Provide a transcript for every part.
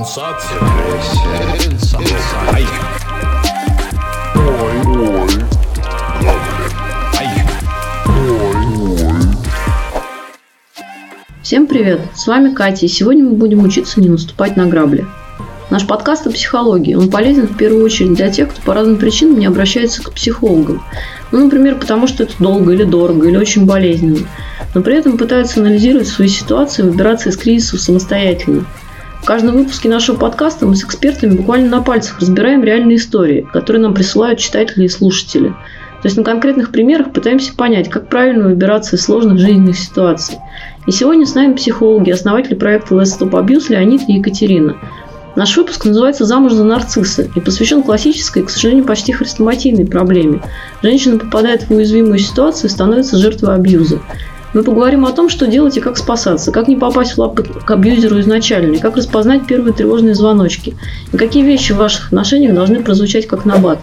Сенсация. Сенсация. Ой, ой. Всем привет! С вами Катя, и сегодня мы будем учиться не наступать на грабли. Наш подкаст о психологии. Он полезен в первую очередь для тех, кто по разным причинам не обращается к психологам. Ну, например, потому что это долго или дорого, или очень болезненно. Но при этом пытаются анализировать свои ситуации и выбираться из кризисов самостоятельно. В каждом выпуске нашего подкаста мы с экспертами буквально на пальцах разбираем реальные истории, которые нам присылают читатели и слушатели. То есть на конкретных примерах пытаемся понять, как правильно выбираться из сложных жизненных ситуаций. И сегодня с нами психологи, основатели проекта Let's Stop Abuse Леонид и Екатерина. Наш выпуск называется «Замуж за нарцисса» и посвящен классической, к сожалению, почти хрестоматийной проблеме. Женщина попадает в уязвимую ситуацию и становится жертвой абьюза. Мы поговорим о том, что делать и как спасаться, как не попасть в лапы к абьюзеру изначально, и как распознать первые тревожные звоночки, и какие вещи в ваших отношениях должны прозвучать как набат.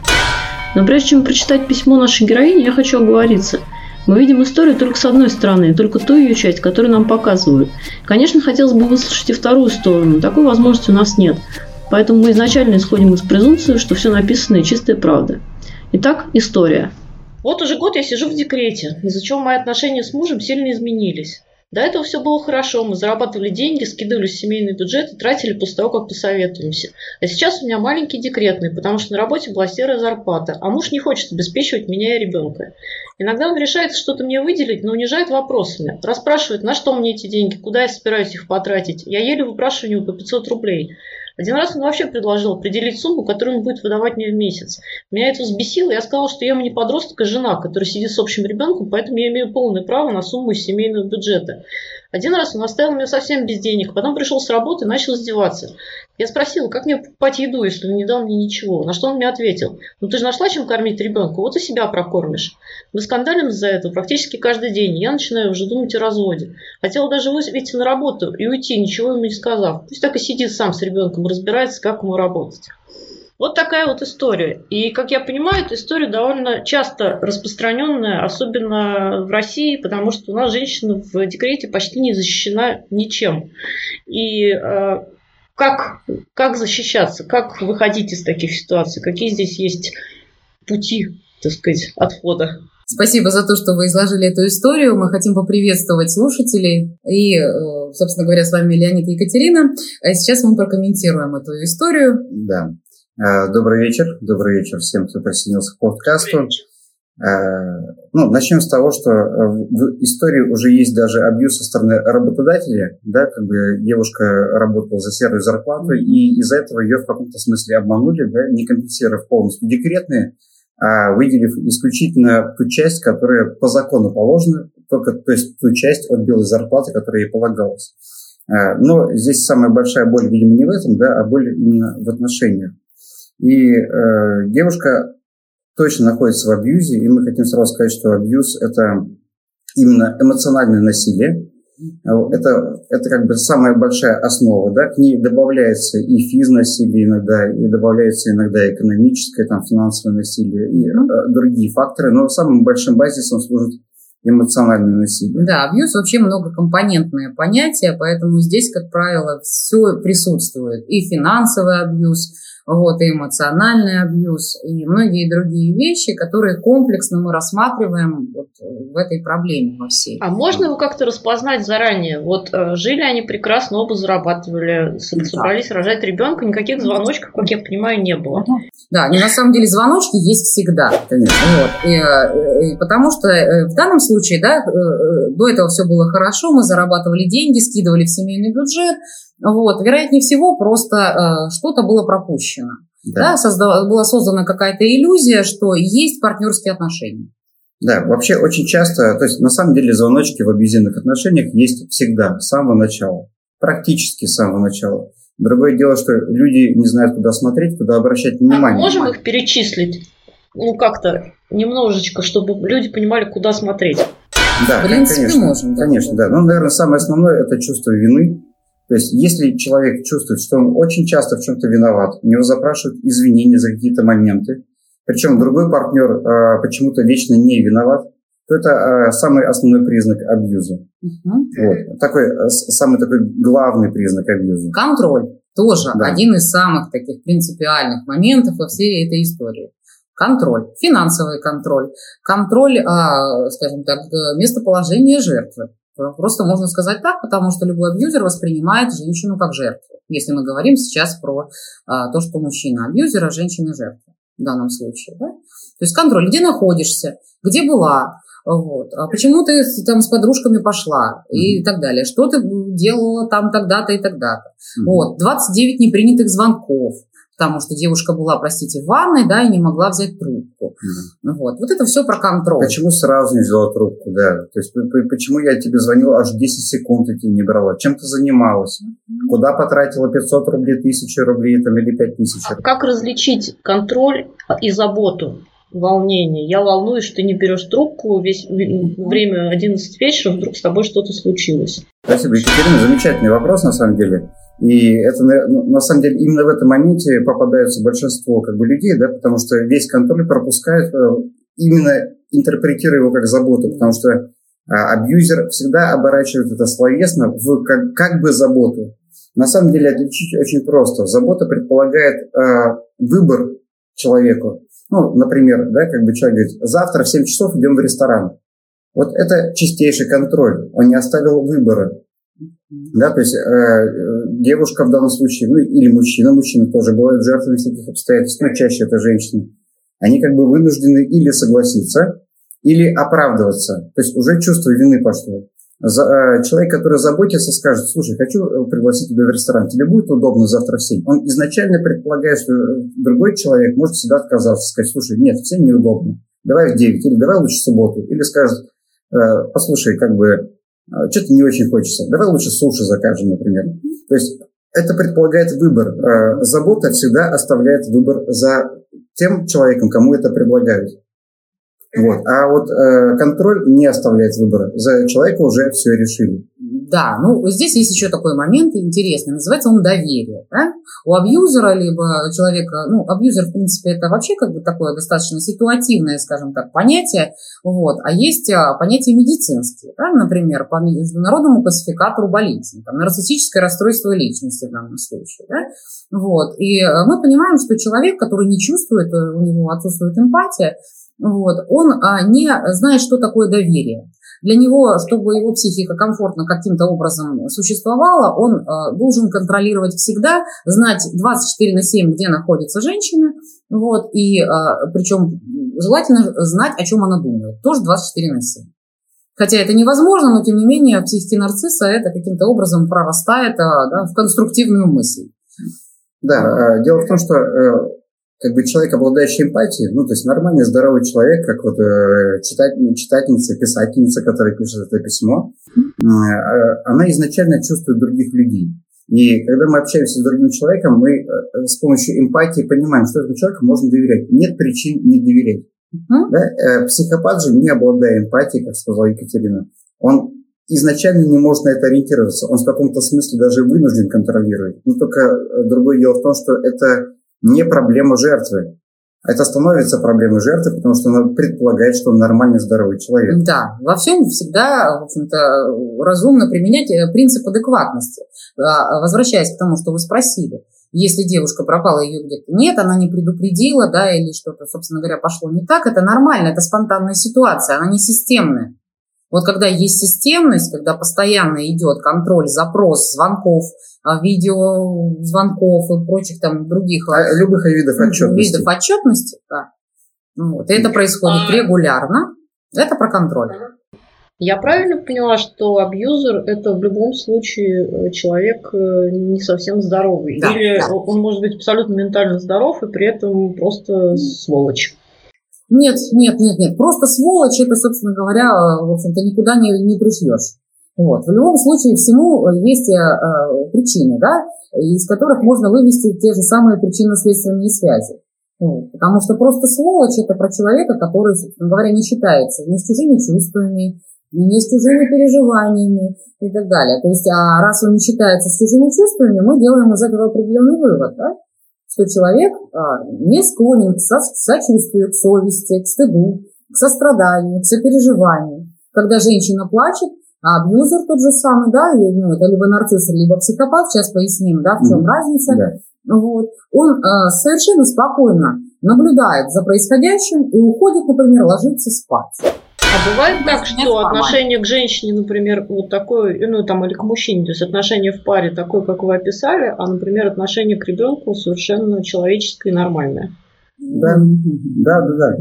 Но прежде чем прочитать письмо нашей героини, я хочу оговориться – мы видим историю только с одной стороны, только ту ее часть, которую нам показывают. Конечно, хотелось бы выслушать и вторую сторону, такой возможности у нас нет. Поэтому мы изначально исходим из презумпции, что все написанное чистая правда. Итак, история. Вот уже год я сижу в декрете, из-за чего мои отношения с мужем сильно изменились. До этого все было хорошо, мы зарабатывали деньги, скидывали семейный бюджет и тратили после того, как посоветуемся. А сейчас у меня маленький декретный, потому что на работе была серая зарплата, а муж не хочет обеспечивать меня и ребенка. Иногда он решает что-то мне выделить, но унижает вопросами. Расспрашивает, на что мне эти деньги, куда я собираюсь их потратить. Я еле выпрашиваю у него по 500 рублей. Один раз он вообще предложил определить сумму, которую он будет выдавать мне в месяц. Меня это взбесило, я сказала, что я ему не подросток, а жена, которая сидит с общим ребенком, поэтому я имею полное право на сумму из семейного бюджета. Один раз он оставил меня совсем без денег, потом пришел с работы и начал издеваться. Я спросила, как мне покупать еду, если он не дал мне ничего. На что он мне ответил, ну ты же нашла чем кормить ребенка, вот и себя прокормишь. Мы скандалим из-за этого практически каждый день. Я начинаю уже думать о разводе. Хотела даже выйти на работу и уйти, ничего ему не сказав. Пусть так и сидит сам с ребенком разбирается, как ему работать. Вот такая вот история. И, как я понимаю, эта история довольно часто распространенная, особенно в России, потому что у нас женщина в декрете почти не защищена ничем. И э, как, как защищаться, как выходить из таких ситуаций, какие здесь есть пути, так сказать, отхода? Спасибо за то, что вы изложили эту историю. Мы хотим поприветствовать слушателей. И, э, собственно говоря, с вами Леонид и Екатерина. А сейчас мы прокомментируем эту историю. Да. Э, добрый вечер. Добрый вечер всем, кто присоединился к подкасту. Э, ну, начнем с того, что э, в истории уже есть даже абьюз со стороны работодателя, да, как бы девушка работала за серую зарплату, mm-hmm. и из-за этого ее в каком-то смысле обманули, да, не компенсировав полностью декретные, а выделив исключительно ту часть, которая по закону положена, только, то есть ту часть от белой зарплаты, которая ей полагалась. Но здесь самая большая боль, видимо, не в этом, да, а боль именно в отношениях. И э, девушка точно находится в абьюзе, и мы хотим сразу сказать, что абьюз – это именно эмоциональное насилие. Это, это как бы самая большая основа, да, к ней добавляется и физнасилие иногда, и добавляется иногда экономическое, там, финансовое насилие и э, другие факторы, но самым большим базисом служит эмоциональное насилие. Да, абьюз вообще многокомпонентное понятие, поэтому здесь, как правило, все присутствует. И финансовый абьюз, вот, и эмоциональный абьюз, и многие другие вещи, которые комплексно мы рассматриваем вот в этой проблеме во всей. А можно его как-то распознать заранее? Вот э, жили они прекрасно, оба зарабатывали, собрались да. рожать ребенка, никаких звоночков, как я понимаю, не было. Да, и на самом деле звоночки есть всегда. Вот. И, э, и, потому что э, в данном случае, да, до этого все было хорошо, мы зарабатывали деньги, скидывали в семейный бюджет, вот, вероятнее всего, просто э, что-то было пропущено. Да. Да, создала, была создана какая-то иллюзия, что есть партнерские отношения. Да, вообще очень часто, то есть на самом деле звоночки в абьюзивных отношениях есть всегда, с самого начала, практически с самого начала. Другое дело, что люди не знают, куда смотреть, куда обращать внимание. А можем их перечислить? Ну, как-то немножечко, чтобы люди понимали, куда смотреть. Да, в принципе, конечно, можем. Конечно, да. Ну, наверное, самое основное – это чувство вины, то есть, если человек чувствует, что он очень часто в чем-то виноват, у него запрашивают извинения за какие-то моменты, причем другой партнер э, почему-то вечно не виноват, то это э, самый основной признак абьюза. Угу. Вот. Такой, э, самый такой главный признак абьюза. Контроль. Тоже Да. один из самых таких принципиальных моментов во всей этой истории. Контроль, финансовый контроль, контроль, а, скажем так, э, местоположения жертвы. Просто можно сказать так, потому что любой абьюзер воспринимает женщину как жертву. Если мы говорим сейчас про а, то, что мужчина абьюзер, а женщина жертва в данном случае. Да? То есть контроль, где находишься, где была, вот. А почему ты там с подружками пошла и так далее, что ты делала там тогда-то и тогда-то. Мгм. Вот, 29 непринятых звонков, потому что девушка была, простите, в ванной, да, и не могла взять трубку. Мгм. Вот, вот это все про контроль. Почему сразу не взяла трубку, да? То есть почему я тебе звонил аж 10 секунд, и ты не брала? Чем ты занималась? Куда потратила 500 рублей, 1000 рублей там, или 5000 А рублей? как различить контроль и заботу? волнение. Я волнуюсь, что ты не берешь трубку, весь время 11 вечера вдруг с тобой что-то случилось. Спасибо, Екатерина. Замечательный вопрос, на самом деле. И это, ну, на самом деле, именно в этом моменте попадаются большинство как бы, людей, да, потому что весь контроль пропускает, э, именно интерпретируя его как заботу, потому что а, абьюзер всегда оборачивает это словесно в как, как бы заботу. На самом деле отличить очень просто. Забота предполагает э, выбор человеку. Ну, например, да, как бы человек говорит, завтра в 7 часов идем в ресторан. Вот это чистейший контроль. Он не оставил выбора. Да, то есть э, девушка в данном случае, ну или мужчина, мужчины тоже бывают жертвами всяких обстоятельств, но чаще это женщины. Они как бы вынуждены или согласиться, или оправдываться. То есть уже чувство вины пошло. За, э, человек, который заботится, скажет, слушай, хочу э, пригласить тебя в ресторан, тебе будет удобно завтра в 7. Он изначально предполагает, что э, другой человек может всегда отказаться, сказать, слушай, нет, в 7 неудобно, давай в 9, или давай лучше в субботу, или скажет, э, послушай, как бы, что-то не очень хочется. Давай лучше суши закажем, например. То есть это предполагает выбор. А, Забота всегда оставляет выбор за тем человеком, кому это предлагают. Вот. А вот э, контроль не оставляет выбора. За человека уже все решили. Да, ну здесь есть еще такой момент интересный, называется он доверие. Да? У абьюзера, либо человека, ну, абьюзер, в принципе, это вообще как бы такое достаточно ситуативное, скажем так, понятие, вот, а есть а, понятия медицинские, да? например, по международному классификатору болезней, там, нарциссическое расстройство личности в данном случае, да? вот, и э, мы понимаем, что человек, который не чувствует, э, у него отсутствует эмпатия, вот, он а, не знает, что такое доверие. Для него, чтобы его психика комфортно каким-то образом существовала, он э, должен контролировать всегда, знать 24 на 7, где находится женщина, вот, и э, причем желательно знать, о чем она думает, тоже 24 на 7. Хотя это невозможно, но тем не менее в нарцисса это каким-то образом прорастает э, да, в конструктивную мысль. Да, э, дело в том, что э, как бы человек, обладающий эмпатией, ну, то есть нормальный, здоровый человек, как вот э, читать, читательница, писательница, которая пишет это письмо, э, она изначально чувствует других людей. И когда мы общаемся с другим человеком, мы э, с помощью эмпатии понимаем, что этому человеку можно доверять. Нет причин не доверять. Мгм. Да? Э, Психопат же, не обладая эмпатией, как сказала Екатерина, он изначально не может на это ориентироваться. Он в каком-то смысле даже вынужден контролировать. Но только э, другое дело в том, что это не проблема жертвы. Это становится проблемой жертвы, потому что она предполагает, что он нормальный, здоровый человек. Да, во всем всегда, в общем-то, разумно применять э, принцип адекватности. А, Возвращаясь к тому, что вы спросили, если девушка пропала, ее где-то нет, она не предупредила, да, или что-то, собственно говоря, пошло не так, это нормально, это спонтанная ситуация, она не системная. Вот когда есть системность, когда постоянно идет контроль, запрос звонков, а, видеозвонков и прочих там других А Любых видов отчетности. видов отчетности, да. Вот. И это происходит регулярно. Это про контроль. Я правильно поняла, что абьюзер это в любом случае э, человек э, не совсем здоровый? Да, Или да. он может быть абсолютно ментально здоров и при этом просто сволочь? Нет, нет, нет, нет. Просто сволочь, это, собственно говоря, в общем-то, никуда не, не пришлешь. Вот. В любом случае всему есть э, причины, да, из которых можно вывести те же самые причинно-следственные связи. Вот. Потому что просто сволочь это про человека, который, собственно говоря, не считается ни с чужими чувствами, ни с чужими переживаниями и так далее. То есть, а раз он не считается с чужими чувствами, мы делаем из этого определенный вывод, да? Что человек а, не склонен к со- сочувствию, к совести, к стыду, к состраданию, к сопереживанию. Когда женщина плачет, А абьюзер тот же самый, да, ну, это либо нарцисс, либо психопат, сейчас поясним, да, в чем mm-hmm. разница. Да. Вот. Он э, совершенно спокойно наблюдает за происходящим и уходит, например, ложиться спать. А бывает так, что отношение к женщине, например, вот такое, ну там или к мужчине, то есть отношение в паре такое, как вы описали, а, например, отношение к ребенку совершенно человеческое и нормальное. Да, да, да, да.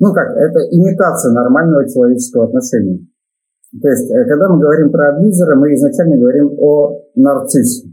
Ну как, это имитация нормального человеческого отношения. То есть, э, когда мы говорим про абьюзера, мы изначально говорим о нарциссе,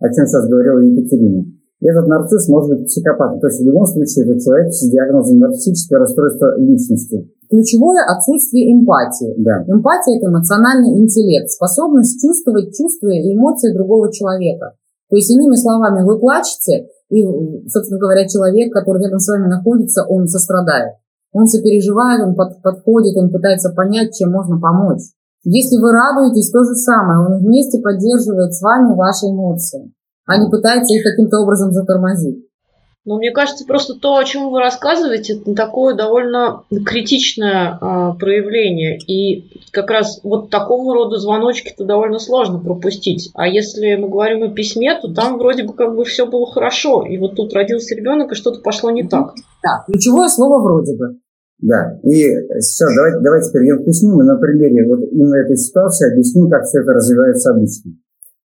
о чем сейчас говорила Екатерина. Этот нарцисс может быть психопатом. То есть, в любом случае, это человек с диагнозом нарциссическое расстройство личности. Ключевое отсутствие эмпатии. Да. Эмпатия – это эмоциональный интеллект, способность чувствовать чувства и эмоции другого человека. То есть, иными словами, вы плачете, и, собственно говоря, человек, который рядом с вами находится, он сострадает. Он сопереживает, он под, подходит, он пытается понять, чем можно помочь. Если вы радуетесь, то же самое. Он вместе поддерживает с вами ваши эмоции, а не пытается их каким-то образом затормозить. Но мне кажется, просто то, о чем вы рассказываете, это такое довольно критичное э, проявление. И как раз вот такому роду звоночки-то довольно сложно пропустить. А если мы говорим о письме, то там вроде бы как бы все было хорошо. И вот тут родился ребенок, и что-то пошло не так. Да, ключевое слово вроде бы. Да, и сейчас давайте, давайте перейдем к письму. Мы на примере вот именно этой ситуации объясним, как все это развивается обычно.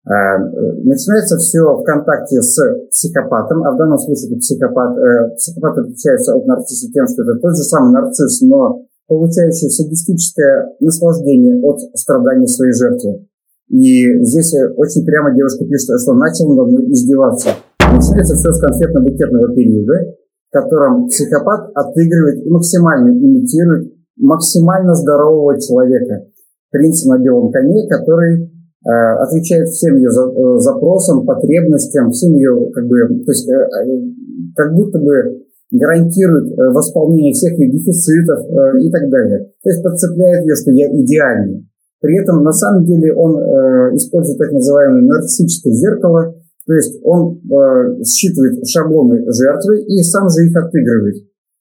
А, начинается все в контакте с психопатом, а в данном случае психопат, э, психопат отличается от нарцисса тем, что это тот же самый нарцисс, но получающий садистическое наслаждение от страдания своей жертвы. И здесь очень прямо девушка пишет, что начал надо мной издеваться. Начинается все с конфетно-букетного периода, в котором психопат отыгрывает и максимально имитирует максимально здорового человека. Принц на белом коне, который э, отвечает всем ее э, запросам, потребностям, всем ее, как бы, то есть, э, э как будто бы гарантирует э, восполнение всех ее дефицитов э, и так далее. То есть подцепляет ее, что я идеальный. При этом на самом деле он э, использует так называемое нарциссическое зеркало, то есть он э, считывает шаблоны жертвы и сам же их отыгрывает.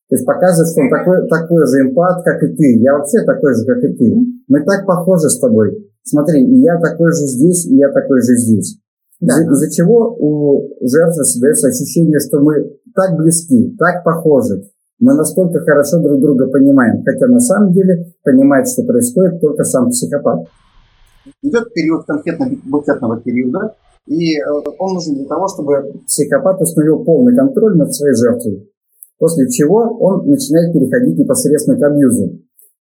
То есть показывает, что он такой, такой же эмпат, как и ты. Я вообще такой же, как и ты. Мы так похожи с тобой. Смотри, я такой же здесь, и я такой же здесь. Да. Из-за, из-за чего у жертвы создается ощущение, что мы так близки, так похожи. Мы настолько хорошо друг друга понимаем, хотя на самом деле понимает, что происходит только сам психопат. Идет период конфетно-букетного периода, и э, он нужен для того, чтобы психопат установил полный контроль над своей жертвой. После чего он начинает переходить непосредственно к абьюзу.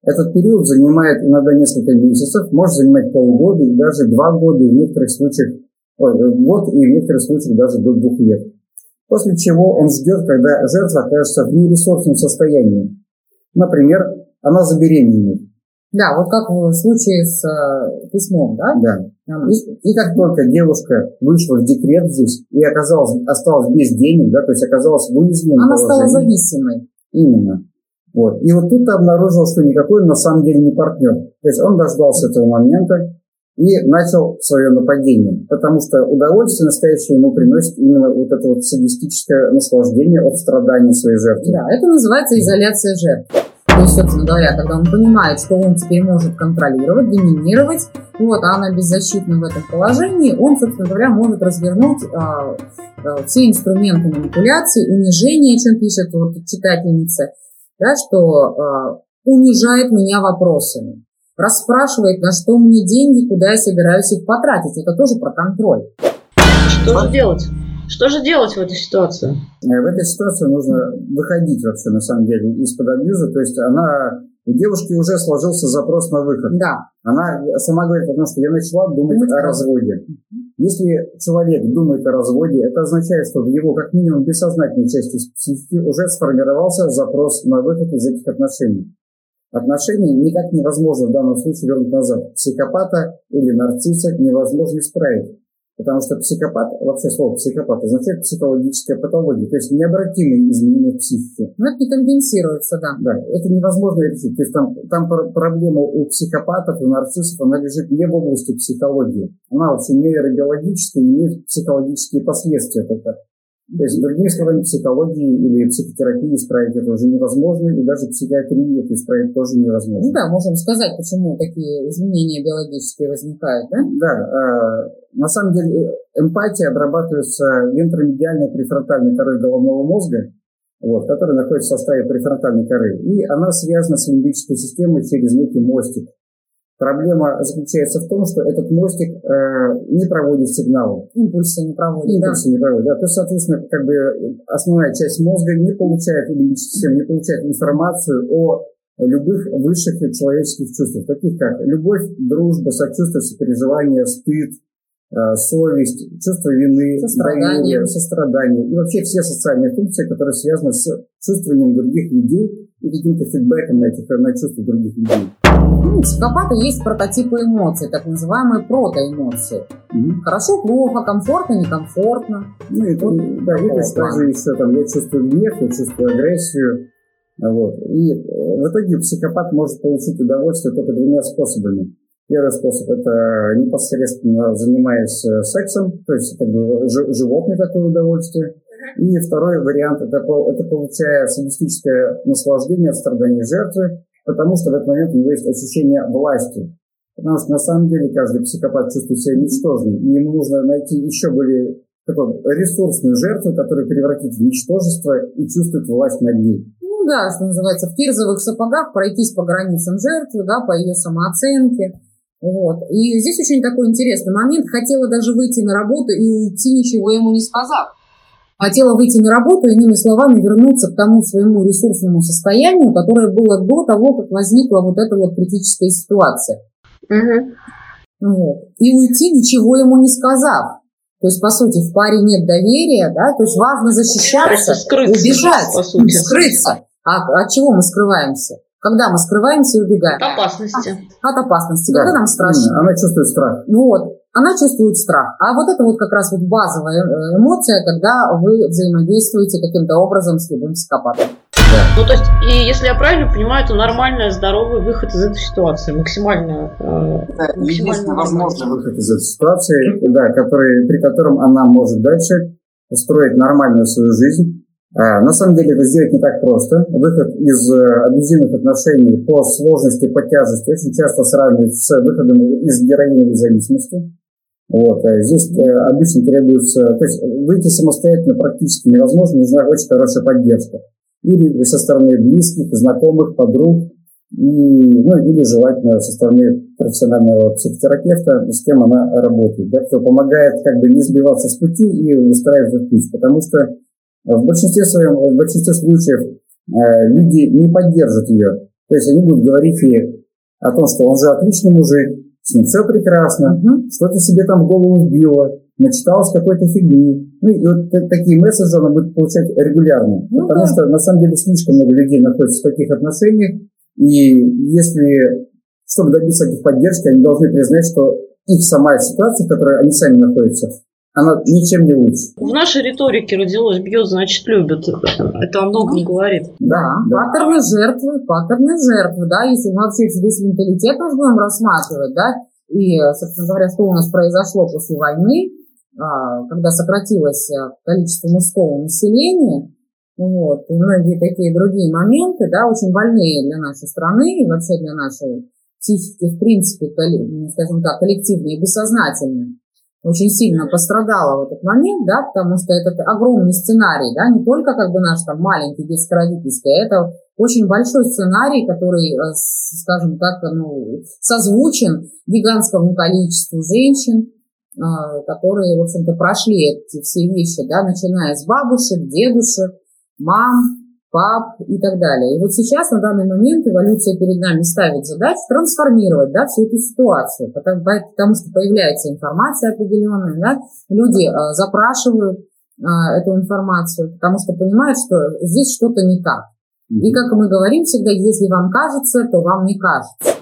Этот период занимает иногда несколько месяцев, может занимать полгода и даже два года, и в некоторых случаях ой, год, и в некоторых случаях даже до двух лет. После чего он ждет, когда жертва окажется в нересурсном состоянии. Например, она забеременеет. Да, вот как в случае с э, письмом, да? Да. И, и как только девушка вышла в декрет здесь и оказалась, осталась без денег, да, то есть оказалась в уязвимом Она положении. стала зависимой. Именно. Вот. И вот тут обнаружил, что никакой на самом деле не партнер. То есть он дождался этого момента и начал свое нападение. Потому что удовольствие настоящее ему приносит именно вот это вот садистическое наслаждение от страдания своей жертвы. Да, это называется изоляция жертвы. То есть, собственно говоря, когда он понимает, что он теперь может контролировать, доминировать, вот, а она беззащитна в этом положении, он, собственно говоря, может развернуть а, а, все инструменты манипуляции, унижения, чем пишет вот читательница, да, что а, унижает меня вопросами, расспрашивает, на что мне деньги, куда я собираюсь их потратить. Это тоже про контроль. Что же делать? Что же делать в этой ситуации? Э, в этой ситуации нужно выходить вообще, на самом деле, из-под абьюза. То есть она у девушки уже сложился запрос на выход. Да. Она сама говорит о том, что я начала думать, думать о разводе. Если человек думает о разводе, это означает, что в его, как минимум, бессознательной части психики уже сформировался запрос на выход из этих отношений. Отношения никак невозможно в данном случае вернуть назад. Психопата или нарцисса невозможно исправить. Потому что психопат, вообще слово психопат означает психологическая патология, то есть необратимые изменения психики. Но это не компенсируется, да. Да, это невозможно решить. То есть там, там проблема у психопатов, у нарциссов, она лежит не в области психологии. Она вообще нейробиологическая, имеет психологические последствия только. То есть, другими словами, психологии или психотерапии исправить это уже невозможно, и даже психиатрии это исправить тоже невозможно. Ну да, можем сказать, почему такие изменения биологические возникают, да? Да, э, на самом деле эмпатия обрабатывается вентромедиальной префронтальной корой головного мозга, вот, которая находится в составе префронтальной коры, и она связана с лимбической системой через некий мостик. Проблема заключается в том, что этот мостик э, не проводит сигналы. Импульсы не проводит. Импульсы да. не проводит, да. То есть, соответственно, как бы основная часть мозга не получает, или система не получает информацию о любых высших человеческих чувствах, таких как любовь, дружба, сочувствие, сопереживание, стыд, э, совесть, чувство вины, Сострадание. доверие, сострадание и вообще все социальные функции, которые связаны с чувствованием других людей и каким-то фидбэком на, этих, на чувства других людей. Ну, у психопата есть прототипы эмоций, так называемые протоэмоции. Мгм. Хорошо, плохо, комфортно, некомфортно. Ну, и, Вот да, и такого то есть также еще там я чувствую гнев, я чувствую агрессию. Вот. И э, в итоге психопат может получить удовольствие только двумя способами. Первый способ – это непосредственно занимаясь э, сексом, то есть как бы жи- животное такое удовольствие. И второй вариант – это, это получая садистическое наслаждение от страдания жертвы, потому что в этот момент у него есть ощущение власти. Потому что на самом деле каждый психопат чувствует себя ничтожным, и ему нужно найти еще более такую ресурсную жертву, которая превратит в ничтожество и чувствует власть над ней. Ну да, что называется, в кирзовых сапогах пройтись по границам жертвы, да, по ее самооценке. Вот. И здесь очень такой интересный момент. Хотела даже выйти на работу и уйти, ничего ему не сказав. Хотела выйти на работу, иными словами, вернуться к тому своему ресурсному состоянию, которое было до того, как возникла вот эта вот критическая ситуация. Мгм. Вот. И уйти, ничего ему не сказав. То есть, по сути, в паре нет доверия, да, то есть важно защищаться, скрыться, убежать, скрыться. А от чего мы скрываемся? Когда мы скрываемся и убегаем? От опасности. От опасности, Да. когда нам страшно. Она чувствует страх. Вот. Она чувствует страх. А вот это вот как раз вот базовая э, эмоция, когда вы взаимодействуете каким-то образом с любым психопатом. Ну, то есть, и если я правильно понимаю, это нормальный, здоровый выход из этой ситуации, максимально... э, Это максимально возможный. Выход из этой ситуации, да, который, при котором она может дальше устроить нормальную свою жизнь. А, на самом деле это сделать не так просто. Выход из э, абьюзивных отношений по сложности, по тяжести очень часто сравнивают с выходом из героиновой зависимости. Вот, э, здесь э, обычно требуется, то есть выйти самостоятельно практически невозможно, нужна очень хорошая поддержка. Или со стороны близких, знакомых, подруг, и, ну, или желательно со стороны профессионального психотерапевта, с кем она работает, да, кто помогает как бы не сбиваться с пути и выстраивать путь. Потому что в большинстве своем, в большинстве случаев э, люди не поддержат ее. То есть они будут говорить ей о том, что он же отличный мужик, с ним все прекрасно, Мгм. что ты себе там в голову вбила, начиталась какой-то фигни. Ну и вот та- такие месседжи она будет получать регулярно. Ну потому да. что на самом деле слишком много людей находится в таких отношениях. И если, чтобы добиться этих поддержки, они должны признать, что их сама ситуация, в которой они сами находятся, она ничем не лучше. В нашей риторике родилось «бьет, значит, любит». Это о многом говорит. Да, паттерны жертвы, паттерны жертвы, да, если мы вообще весь менталитет наш будем рассматривать, да, и, собственно говоря, что у нас произошло после войны, а, когда сократилось а, количество мужского населения, вот, и многие такие другие моменты, да, очень больные для нашей страны и вообще для нашей психики, в принципе, скажем так, коллективной и бессознательной очень сильно пострадала в этот момент, да, потому что этот огромный сценарий, да, не только как бы наш там маленький детско-родительский, а это очень большой сценарий, который, э, скажем так, ну, созвучен гигантскому количеству женщин, э, которые, в общем-то, прошли эти все вещи, да, начиная с бабушек, дедушек, мам, пап и так далее. И вот сейчас, на данный момент, эволюция перед нами ставит задачу трансформировать да, всю эту ситуацию, потому, потому что появляется информация определенная, да, люди э, запрашивают э, эту информацию, потому что понимают, что здесь что-то не так. И как мы говорим всегда, если вам кажется, то вам не кажется.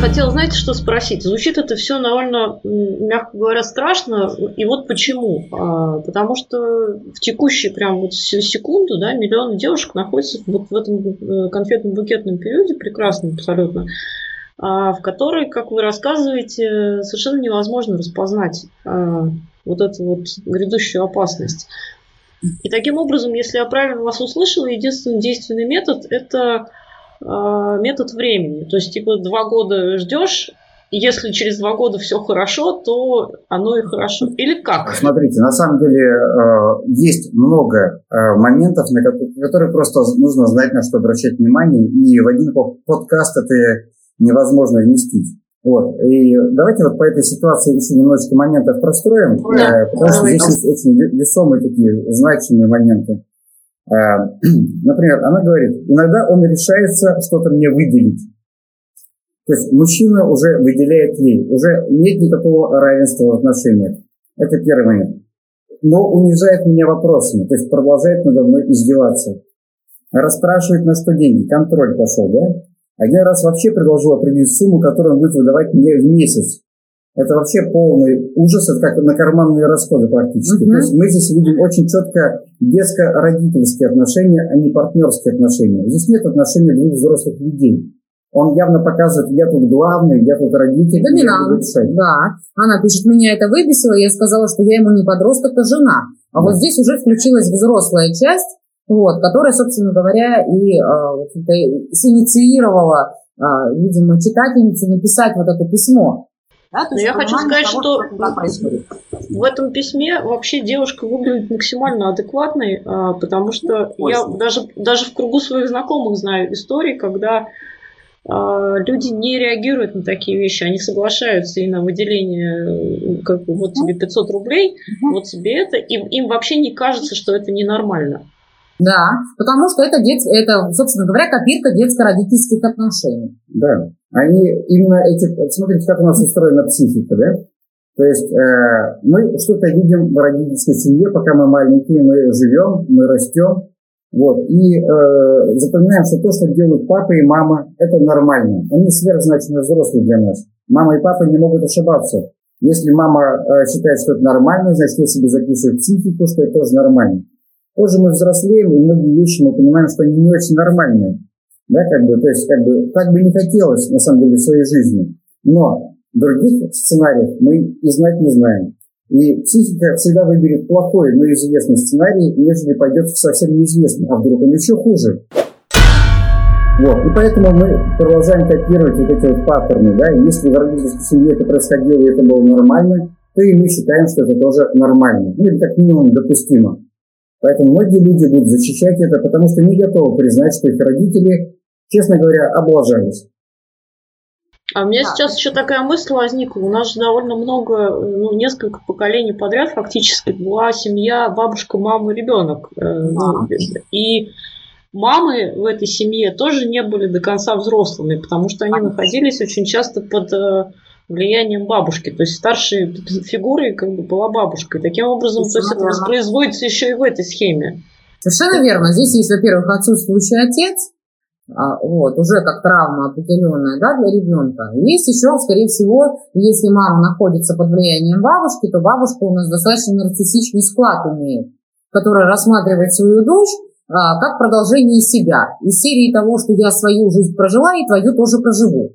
Хотела, знаете, что спросить? Звучит это все довольно, мягко говоря, страшно. И вот почему. А, Потому что в текущей прям вот се- секунду, да, миллионы девушек находятся вот в этом э, конфетно-букетном периоде, прекрасном абсолютно, а, в который, как вы рассказываете, совершенно невозможно распознать а, вот эту вот грядущую опасность. И таким образом, если я правильно вас услышала, единственный действенный метод – это метод времени. То есть, типа, два года ждешь, если через два года все хорошо, то оно и хорошо. Или как? Смотрите, на самом деле э, есть много э, моментов, на которые просто нужно знать, на что обращать внимание, и в один подкаст это невозможно вместить. Вот. И давайте вот по этой ситуации еще немножечко моментов простроим, да. э, потому что здесь есть очень весомые такие значимые моменты. Э, например, она говорит, иногда он решается что-то мне выделить. То есть мужчина уже выделяет ей, уже нет никакого равенства в отношениях. Это первый момент. Но унижает меня вопросами, то есть продолжает надо мной издеваться. Расспрашивает, на что деньги, контроль пошел, да? Один раз вообще предложил определить сумму, которую он будет выдавать мне в месяц. Это вообще полный ужас, это как на карманные расходы практически. Uh-huh. То есть мы здесь видим очень четко детско-родительские отношения, а не партнерские отношения. Здесь нет отношений двух взрослых людей. Он явно показывает, я тут главный, я тут родитель. Доминант, да. Она пишет, меня это выбесило, я сказала, что я ему не подросток, а жена. А да. вот здесь уже включилась взрослая часть, вот, которая, собственно говоря, и э, синициировала, э, видимо, читательницу написать вот это письмо. Да, то есть я хочу сказать, того, что, в этом письме вообще девушка выглядит максимально адекватной, а, потому что Ой, я даже, даже в кругу своих знакомых знаю истории, когда а, люди не реагируют на такие вещи, они соглашаются и на выделение, как бы, вот тебе 500 рублей, вот тебе это, им, им вообще не кажется, что это ненормально. Да, потому что это, дет... это, собственно говоря, копирка детско-родительских отношений. Да, они именно эти, смотрите, как у нас устроена психика, да? То есть э, мы что-то видим в родительской семье, пока мы маленькие, мы живем, мы растем, вот, и э, запоминаем, что то, что делают папа и мама, это нормально. Они сверхзначительно взрослые для нас. Мама и папа не могут ошибаться. Если мама э, считает, что это нормально, значит, я себе записываю психику, что это тоже нормально. Позже мы взрослеем, и многие вещи мы понимаем, что они не очень нормальные. Да, как бы, то есть, как бы, так бы не хотелось, на самом деле, в своей жизни. Но других сценариев мы и знать не знаем. И психика всегда выберет плохой, но известный сценарий, нежели пойдет в совсем неизвестный, а вдруг он еще хуже. Вот. И поэтому мы продолжаем копировать вот эти вот паттерны. Да? Если в родительской семье это происходило и это было нормально, то и мы считаем, что это тоже нормально. Ну или как минимум допустимо. Поэтому многие люди будут защищать это, потому что не готовы признать, что их родители, честно говоря, облажались. А у меня да. сейчас еще такая мысль возникла. У нас же довольно много, ну, несколько поколений подряд фактически была семья, бабушка, мама, ребенок. Э, ну, и мамы в этой семье тоже не были до конца взрослыми, потому что они находились очень часто под э, влиянием бабушки. То есть старшей фигурой как бы была бабушка. И таким образом то есть это воспроизводится еще и в этой схеме. Совершенно верно. Здесь есть, во-первых, отсутствующий отец, а, вот, уже как травма определенная да, для ребенка. Есть еще, скорее всего, если мама находится под влиянием бабушки, то бабушка у нас достаточно нарциссичный склад имеет, которая рассматривает свою дочь а, как продолжение себя. Из серии того, что я свою жизнь прожила и твою тоже проживу.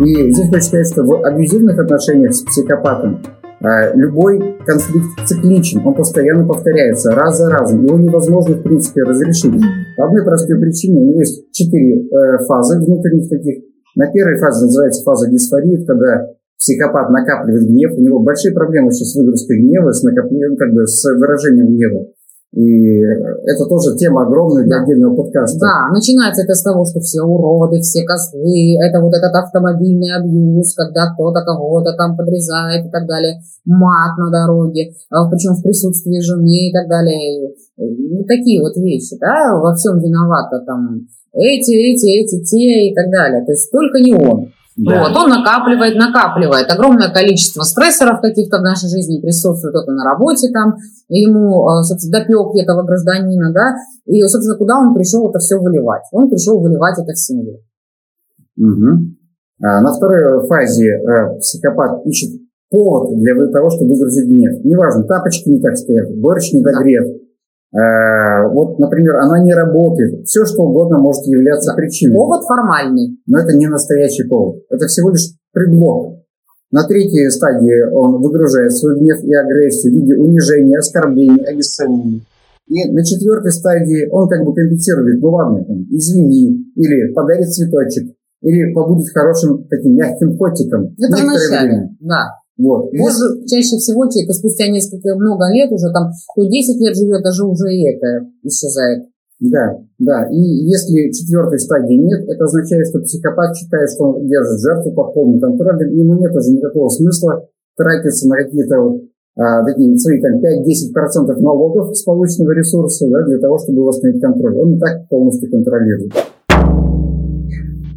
И здесь хочу сказать, что в абьюзивных отношениях с психопатом а, любой конфликт цикличен, он постоянно повторяется раз за разом. Его невозможно, в принципе, разрешить. По одной простой причине у него есть четыре э, фазы внутренних таких. На первой фазе называется фаза дисфории, когда психопат накапливает гнев, у него большие проблемы сейчас с выгрузкой гнева, с накоплением, как бы с выражением гнева. И это тоже тема огромная для да. отдельного подкаста. Да, начинается это с того, что все уроды, все козлы, это вот этот автомобильный абьюз, когда кто-то кого-то там подрезает и так далее, мат на дороге, а причем в присутствии жены и так далее. Ну, такие вот вещи, да, во всем виновата там эти, эти, эти, те и так далее. То есть только не он. Да. Вот, он накапливает, накапливает огромное количество стрессоров каких-то в нашей жизни, присутствует кто-то на работе там, ему, а, собственно, допек этого гражданина, да, и, собственно, куда он пришел это все выливать? Он пришел выливать это в семью. Угу. А на второй фазе э, психопат ищет повод для того, чтобы выгрузить гнев. Неважно, тапочки не так стоят, борщ не догрет, да. Э, вот, например, она не работает. Все, что угодно может являться причиной. Повод формальный. Но это не настоящий повод. Это всего лишь предлог. На третьей стадии он выгружает свой гнев и агрессию в виде унижения, оскорблений, обесценивания. И на четвертой стадии он как бы компенсирует, ну ладно, там, извини, или подарит цветочек, или побудет хорошим таким мягким котиком. Это некоторое вначале, время. да. Вот. И Может, чаще всего человек спустя несколько много лет уже там, кто 10 лет живет, даже уже и это исчезает. Да, да. И если четвертой стадии нет, это означает, что психопат считает, что он держит жертву под полным контролем, и ему нет уже никакого смысла тратиться на какие-то вот, а, такие свои там 5-10% налогов с полученного ресурса да, для того, чтобы восстановить контроль. Он и так полностью контролирует.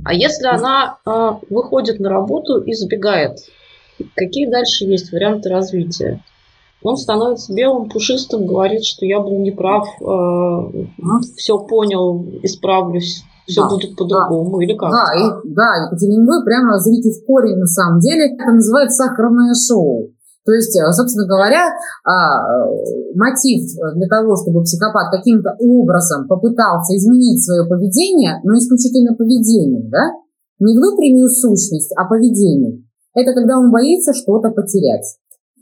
А если она а, выходит на работу и сбегает, какие дальше есть варианты развития? Он становится белым, пушистым, говорит, что я был неправ, все понял, исправлюсь, все Да, будет по-другому, или как? Да, и, да, Екатерина, вы прямо зрите в корень на самом деле. Это называется сахарное шоу. То есть, э, собственно говоря, а, э, мотив для того, чтобы психопат каким-то образом попытался изменить свое поведение, но исключительно поведение, да, не внутреннюю сущность, а поведение, это когда он боится что-то потерять.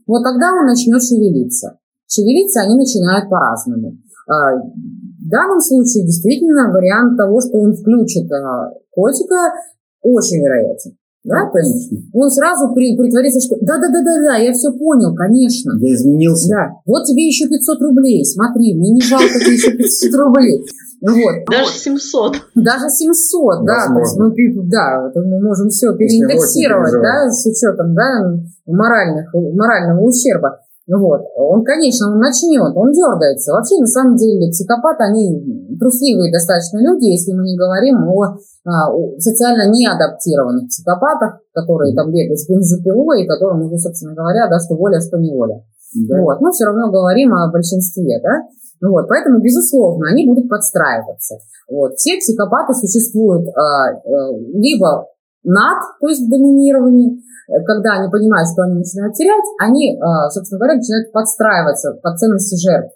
Вот тогда он начнет шевелиться. Шевелиться они начинают по-разному. А, В данном случае действительно вариант того, что он включит а, котика, очень вероятен. Да, то есть он сразу при- притворится, что да-да-да-да-да, я все понял, конечно. Я изменился. Да, вот тебе еще 500 рублей, смотри, мне не жалко тебе еще 500 рублей. Ну вот, Даже 700. даже 700, да, то есть мы, да, мы можем все переиндексировать, да, с учетом, да, моральных, морального ущерба. Ну вот, он, конечно, он начнет, он дергается. Вообще, на самом деле, психопаты, они трусливые достаточно люди, если мы не говорим о, а, о социально неадаптированных психопатах, которые там бегают с бензопилой, и которым уже, собственно говоря, да, что воля, что неволя. Да. Вот, но все равно говорим о большинстве, да. Ну Вот, поэтому, безусловно, они будут подстраиваться. Вот. Все психопаты существуют а, э, либо над, то есть в доминировании, э, когда они понимают, что они начинают терять, они, а, собственно говоря, начинают подстраиваться под ценности жертвы.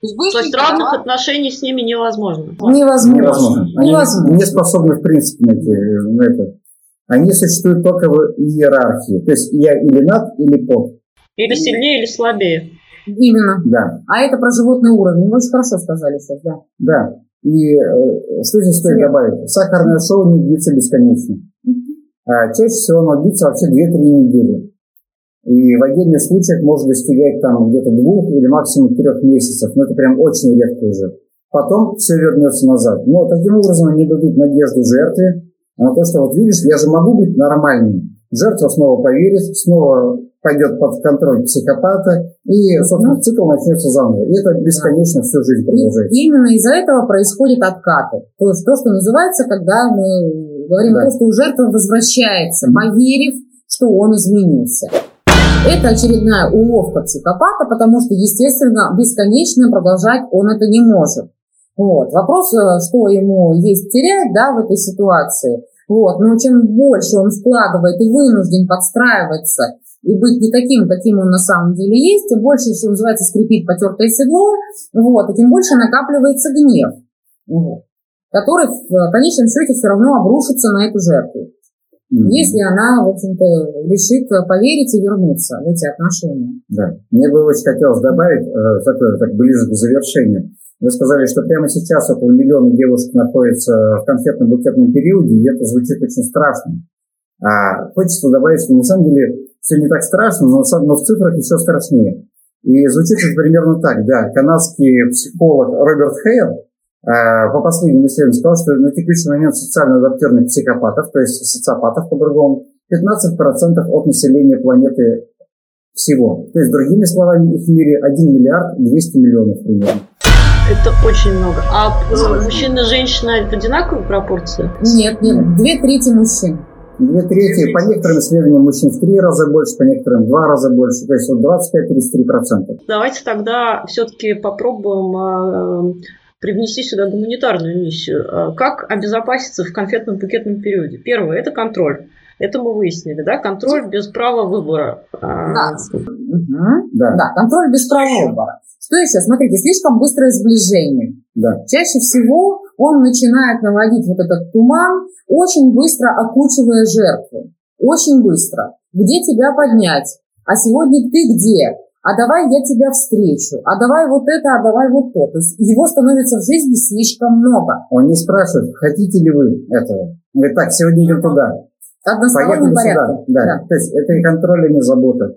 То есть, То есть равных отношений с ними невозможно. невозможно. Невозможно. Они Невозможно. не способны, в принципе, на это. Они существуют только в иерархии. То есть я или над, или под. Или сильнее, или слабее. Именно. Да, А это про животный уровень. Вы очень хорошо сказали сейчас, да. да. И э, что здесь стоит Нет. добавить? Сахарное шоу не длится бесконечно. А, чаще всего оно длится вообще 2-3 недели. И в отдельных случаях может достигать там где-то двух или максимум трех месяцев. Но это прям очень редко уже. Потом все вернется назад. Но таким образом они дадут надежду жертве на то, что вот видишь, я же могу быть нормальным. Жертва снова поверит, снова пойдет под контроль психопата, и, собственно, цикл начнется заново. И это бесконечно всю жизнь И продолжается. именно из-за этого происходят откаты. То есть то, что называется, когда мы говорим Да. о том, что жертва возвращается, поверив, что он изменился. Это очередная уловка психопата, потому что, естественно, бесконечно продолжать он это не может. Вот. Вопрос, э, что ему есть терять да, в этой ситуации. Вот. Но чем больше он вкладывает и вынужден подстраиваться и быть не таким, каким он на самом деле есть, тем больше, что называется, скрипит потертое седло, вот, и тем больше накапливается гнев, вот, который в э, конечном счете все равно обрушится на эту жертву, Мгм. если она, в общем-то, решит э, поверить и вернуться в эти отношения. Да. Мне бы очень хотелось добавить, э, такое, так ближе к завершению. Вы сказали, что прямо сейчас около миллиона девушек находятся в конфетно-букетном периоде, и это звучит очень страшно. А хочется добавить, что на самом деле все не так страшно, но, но в цифрах еще страшнее. И звучит это примерно так, да. Канадский психолог Роберт Хейер э, по последним исследованиям сказал, что на текущий момент социально адаптированных психопатов, то есть социопатов по-другому, 15% от населения планеты всего. То есть, другими словами, их в мире 1 миллиард 200 миллионов примерно. Это очень много. А мужчина и женщина в одинаковой пропорции? Нет, нет, две трети мужчин. Две трети, по некоторым исследованиям, мужчин в три раза больше, по некоторым в два раза больше, то есть вот 25-33%. Давайте тогда все-таки попробуем э, привнести сюда гуманитарную миссию. Э, Как обезопаситься в конфетно-букетном периоде? Первое – это контроль. Это мы выяснили, да? Контроль без права выбора. А, Да. Да, Да, контроль без права выбора. Что еще? Смотрите, слишком быстрое сближение. да. Чаще всего он начинает наводить вот этот туман, очень быстро окучивая жертву. Очень быстро. где тебя поднять, а сегодня ты где, а давай я тебя встречу, а давай вот это, а давай вот то. То есть его становится в жизни слишком много. Он не спрашивает, хотите ли вы этого. Он говорит, так, сегодня идем туда. Одностороннем Поехали сюда. порядке. Да. То есть это и контроль, и не забота.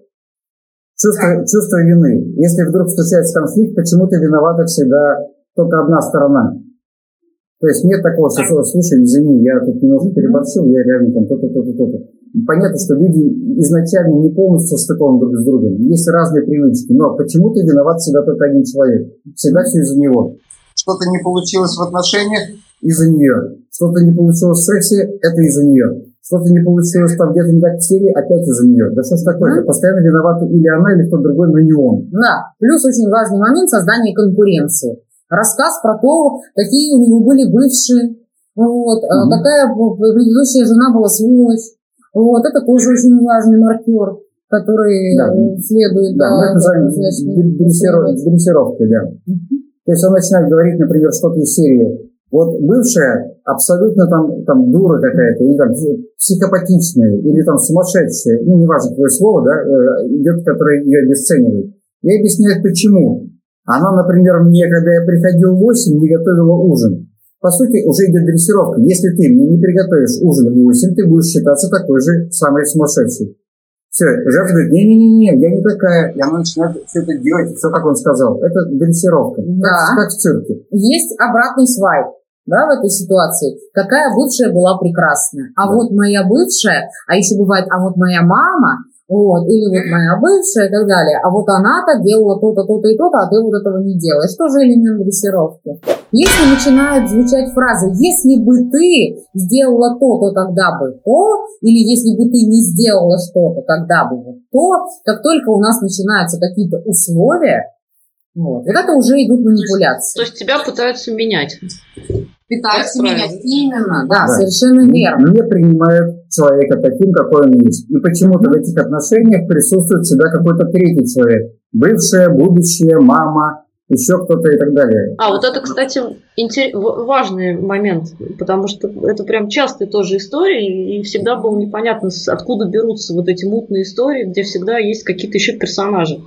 Чувство, чувство вины. Если вдруг случается конфликт, почему-то виновата всегда только одна сторона. То есть нет такого, что слушай, извини, я тут немного переборщил, я реально там то-то, то-то, то-то. Понятно, что люди изначально не полностью стыкованы друг с другом. Есть разные привычки, но почему-то виноват всегда только один человек. Всегда все из-за него. Что-то не получилось в отношениях, Из-за нее. Что-то не получилось в сексе, это из-за нее. Что-то не получилось там где-то не так в серии, опять из-за нее. Да что ж такое? Постоянно виноваты или она, или кто-то другой, но не он. Да, плюс очень важный момент создания конкуренции. Рассказ про то, какие у него были бывшие, вот, Мгм. какая предыдущая жена была сволочь. Вот, это тоже очень важный маркер, который Да. э, следует Да, мы это называем дрессировкой, да. То есть он начинает говорить, например, что-то из серии. Вот бывшая абсолютно там, там дура какая-то, или там психопатичная, или там сумасшедшая, ну, неважно какое слово, да, э, идет, которое ее обесценивает. И объясняет, почему. Она, например, мне, когда я приходил в 8, не готовила ужин. По сути, уже идет дрессировка. Если ты мне не приготовишь ужин в 8, ты будешь считаться такой же самой сумасшедшей. Все, жертва говорит, не-не-не, я не такая. И она начинает все это делать, все как он сказал. Это дрессировка. Да. Как, как в цирке. Есть обратный свайп. Да, в этой ситуации. Какая бывшая была прекрасная. А Да. вот моя бывшая, а еще бывает, а вот моя мама, вот, или вот моя бывшая и так далее. А вот она-то делала то-то, то-то и то-то, а ты вот этого не делаешь. Что же элемент дрессировки? Если начинают звучать фразы «если бы ты сделала то, то тогда бы то», или «если бы ты не сделала что-то, тогда бы вот то», как только у нас начинаются какие-то условия, вот, вот это уже идут манипуляции. То есть тебя пытаются менять. Менять. правильно. Именно, да, Да. совершенно верно. Не принимают человека таким, какой он есть. И почему-то в этих отношениях присутствует всегда какой-то третий человек. Бывшая, будущее, мама, еще кто-то и так далее. А, вот это, кстати, интер- в- важный момент, потому что это прям частая тоже история, и всегда было непонятно, откуда берутся вот эти мутные истории, где всегда есть какие-то еще персонажи.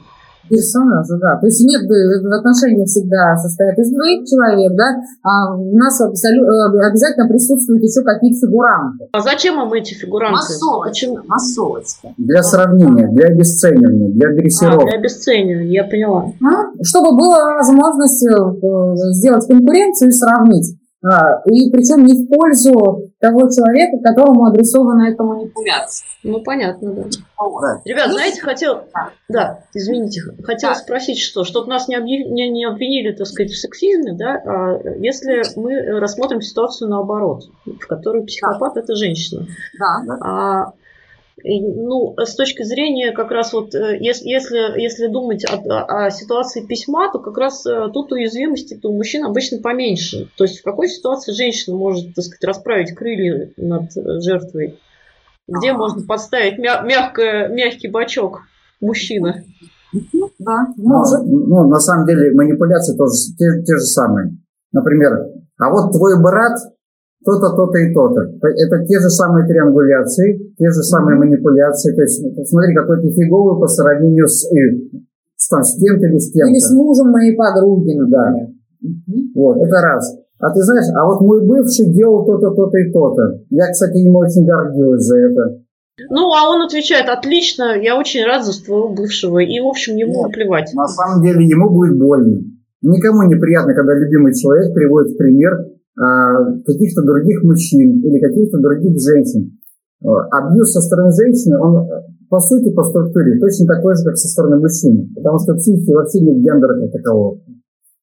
Персонажа, да. То есть нет, э, в отношениях всегда состоят из двоих человек, да, а у нас э, обязательно присутствуют еще какие-то фигуранты. А зачем им эти фигуранты? Почему? массовочка. Для сравнения, для обесценивания, для А, дрессировки. для обесценивания, я поняла. Чтобы была возможность э, сделать конкуренцию и сравнить. А, И причем не в пользу того человека, которому адресована эта манипуляция. Ну, понятно, да. Да. Ребят, Ну, знаете, хотел... да. Да, извините, хотела Да. спросить, что, чтобы нас не, объяв- не, не обвинили, так сказать, в сексизме, да, а если мы рассмотрим ситуацию наоборот, в которой психопат – это женщина. Да. А, ну, с точки зрения как раз вот, э, ес- если, если думать о, о- ситуации письма, то как раз э, тут уязвимости у мужчин обычно поменьше. То есть в какой ситуации женщина может, так сказать, расправить крылья над э, жертвой? Где Ага. можно подставить мя- мягкое, мягкий бачок мужчина? Да, Ну, может. ну, на самом деле манипуляции тоже те, те же самые. Например, а вот твой брат то-то, то-то и то-то. Это те же самые триангуляции, те же самые манипуляции. То есть, ну, смотри, какой ты фиговый по сравнению с, э, с, там, с кем-то или с кем-то. Или с мужем моей подруги, Да. например. Мгм. Вот, это раз. А ты знаешь, а вот мой бывший делал то-то, то-то и то-то. Я, кстати, ему очень гордилась за это. Ну, а он отвечает, отлично, я очень рад за своего бывшего, и, в общем, ему Нет. плевать. На самом деле ему будет больно. Никому неприятно, когда любимый человек приводит в пример каких-то других мужчин или каких-то других женщин. А, Абьюз со стороны женщины, он э, по сути, по структуре, точно такой же, как со стороны мужчины. Потому что в психике вообще нет гендера как такового.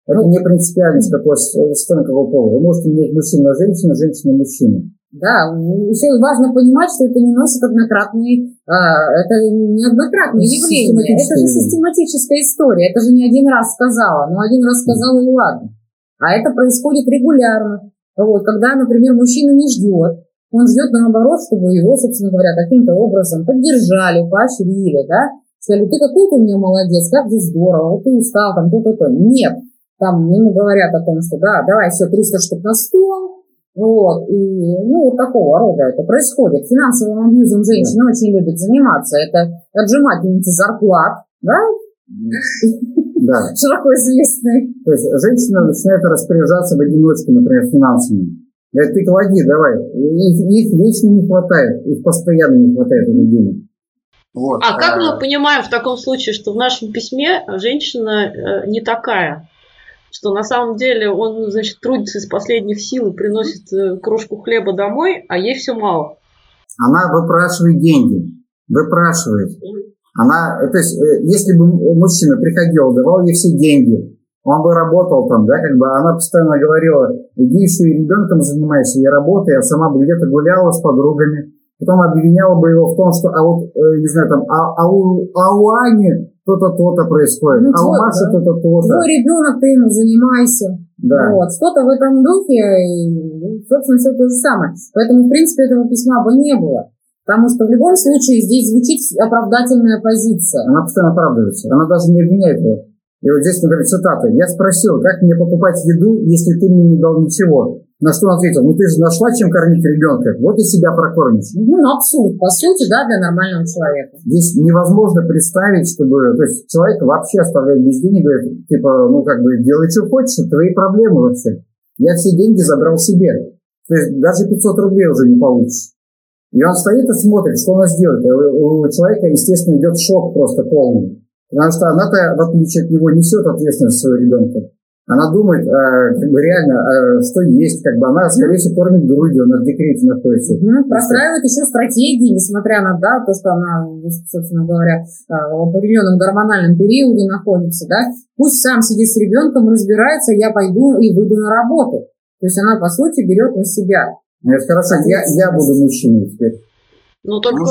Это не принципиально, какой с стороны какого пола. Вы можете иметь мужчину женщину, женщину мужчину. Да, еще важно понимать, что это не носит однократный, а, это неоднократное Это явление, это же систематическая история, это же не один раз сказала, но один раз сказала и ладно. А это происходит регулярно. Вот, когда, например, мужчина не ждет, он ждет наоборот, чтобы его, собственно говоря, каким-то образом поддержали, поощрили, да, сказали, ты какой ты у меня молодец, как здесь здорово, вот ты устал, там, то-то-то. Нет, там ему говорят о том, что да, давай все 300 штук на стол, Вот, и, ну, вот такого рода это происходит. Финансовым абьюзом женщины очень любят заниматься. Это отжимательницы зарплат, да? Да. Широко известные. То есть женщина начинает распоряжаться в одиночку, например, финансами. Говорит, ты клади, давай. Их, их вечно не хватает, их постоянно не хватает этих денег. Вот. А как мы понимаем в таком случае, что в нашем письме женщина э, не такая? Что на самом деле он, значит, трудится из последних сил и приносит э, крошку хлеба домой, а ей все мало. Она выпрашивает деньги. Выпрашивает. Она, то есть, э, если бы мужчина приходил, давал ей все деньги, он бы работал там, да, как бы она постоянно говорила, иди еще и ребенком занимайся, я работаю, а сама бы где-то гуляла с подругами, потом обвиняла бы его в том, что, а вот, э, не знаю, там, а, а, у, а у Ани то-то, то-то происходит, ну, а у Маши да. то-то, то-то. Твой ребенок, ты ему занимайся. Да. Вот, что-то в этом духе, и, собственно, все то же самое. Поэтому, в принципе, этого письма бы не было. Потому что в любом случае здесь звучит оправдательная позиция. Она постоянно оправдывается. Она даже не обвиняет его. И вот здесь, например, цитата. «Я спросил, как мне покупать еду, если ты мне не дал ничего?» На что он ответил, ну ты же нашла, чем кормить ребенка, вот и себя прокормишь. Ну, абсурд, по сути, да, для нормального человека. Здесь невозможно представить, чтобы, то есть человек вообще оставляет без денег, говорит, типа, ну как бы, делай, что хочешь, твои проблемы вообще. Я все деньги забрал себе. То есть даже 500 рублей уже не получишь. И он стоит и смотрит, что она сделает. И у человека, естественно, идет шок просто полный. Потому что она-то, в отличие от него, несет ответственность своего ребенка. Она думает, э, как бы реально, э, что есть, как бы она, скорее всего, кормит грудью, она в декрете находится. Ну, простраивает еще стратегии, несмотря на да, то, что она, собственно говоря, э, в определенном гормональном периоде находится, да, пусть сам сидит с ребенком, разбирается, я пойду и выйду на работу. То есть она, по сути, берет на себя. Ну, это хорошо, я, я буду мужчиной теперь. Ну, только,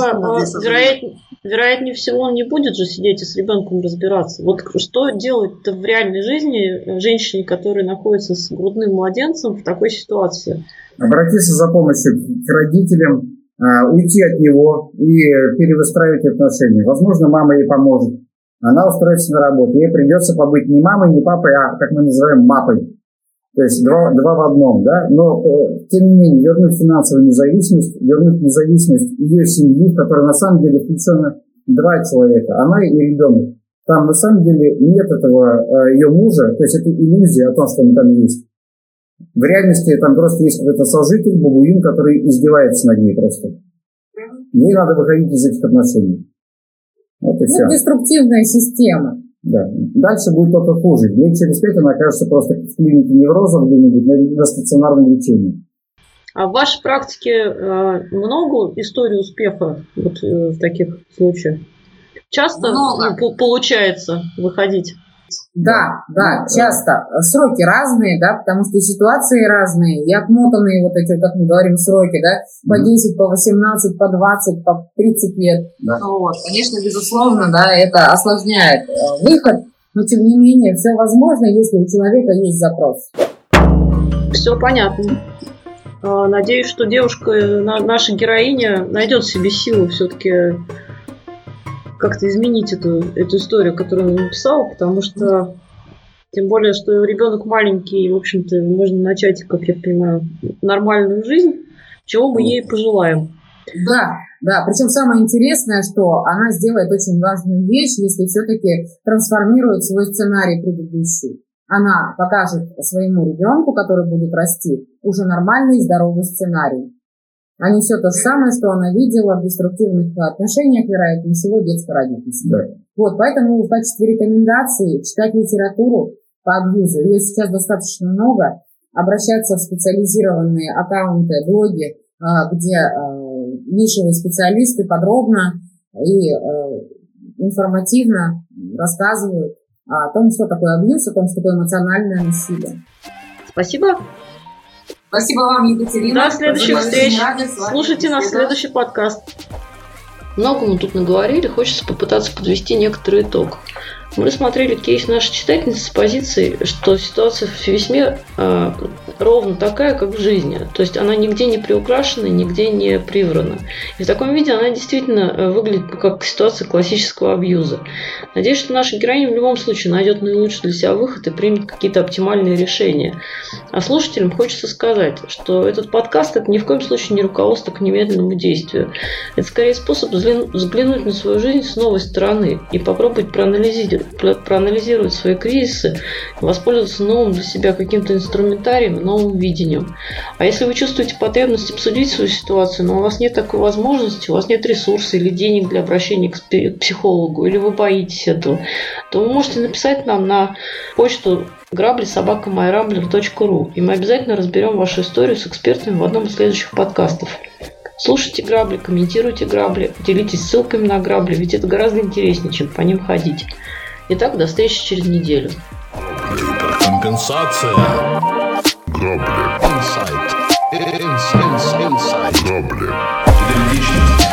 вероятнее, вероятнее всего, он не будет же сидеть и с ребенком разбираться. Вот что делать-то в реальной жизни женщине, которая находится с грудным младенцем в такой ситуации? Обратиться за помощью к родителям, а, уйти от него и перевыстраивать отношения. Возможно, мама ей поможет. Она устроится на работу. Ей придется побыть не мамой, не папой, а, как мы называем, мапой. То есть два, два в одном, да, но э, тем не менее вернуть финансовую независимость, вернуть независимость ее семьи, в которой на самом деле включено два человека, она и ребенок. Там на самом деле нет этого э, ее мужа, то есть это иллюзия о том, что он там есть. В реальности там просто есть какой-то сожитель, бабуин, который издевается над ней просто. Ей надо выходить из этих отношений. Вот и ну, все. деструктивная система. Да. Дальше будет только хуже. Лет через пять она окажется просто в клинике невроза где-нибудь на, на стационарном лечении. А в вашей практике э, много историй успеха вот, э, в таких случаях? Часто много. Ну, получается выходить? Да, да, часто. Сроки разные, да, потому что и ситуации разные, и отмотанные вот эти, как мы говорим, сроки, да, по 10, по 18, по 20, по 30 лет. Да. Ну, вот, конечно, безусловно, да, это осложняет э, выход, но тем не менее все возможно, если у человека есть запрос. Все понятно. А, надеюсь, что девушка, наша героиня, найдет в себе силу все-таки как-то изменить эту, эту историю, которую он написал, потому что тем более, что ребенок маленький, и, в общем-то, можно начать, как я понимаю, нормальную жизнь, чего мы ей пожелаем. Да, да. Причем самое интересное, что она сделает очень важную вещь, если все-таки трансформирует свой сценарий предыдущий. Она покажет своему ребенку, который будет расти, уже нормальный здоровый сценарий а не все то же самое, что она видела в деструктивных отношениях, вероятнее всего, детско-родительских. Да. Вот, поэтому в качестве рекомендации читать литературу по абьюзу, ее сейчас достаточно много, обращаться в специализированные аккаунты, блоги, а, где а, нишевые специалисты подробно и а, информативно рассказывают о том, что такое абьюз, о том, что такое эмоциональное насилие. Спасибо. Спасибо вам, Екатерина. До следующих встреч. Слушайте наш следующий подкаст. Много мы тут наговорили, хочется попытаться подвести некоторый итог. Мы рассмотрели кейс нашей читательницы с позиции, что ситуация в весьме э, ровно такая, как в жизни. То есть она нигде не приукрашена, нигде не приврана. И в таком виде она действительно э, выглядит как ситуация классического абьюза. Надеюсь, что наша героиня в любом случае найдет наилучший для себя выход и примет какие-то оптимальные решения. А слушателям хочется сказать, что этот подкаст это ни в коем случае не руководство к немедленному действию. Это скорее способ взглянуть на свою жизнь с новой стороны и попробовать проанализировать проанализировать свои кризисы, воспользоваться новым для себя каким-то инструментарием, новым видением. А если вы чувствуете потребность обсудить свою ситуацию, но у вас нет такой возможности, у вас нет ресурсов или денег для обращения к психологу, или вы боитесь этого, то вы можете написать нам на почту грабли собака ру и мы обязательно разберем вашу историю с экспертами в одном из следующих подкастов. Слушайте грабли, комментируйте грабли, делитесь ссылками на грабли, ведь это гораздо интереснее, чем по ним ходить. Итак, до встречи через неделю. Компенсация. Грабли. Инсайт. Инсайт. Грабли.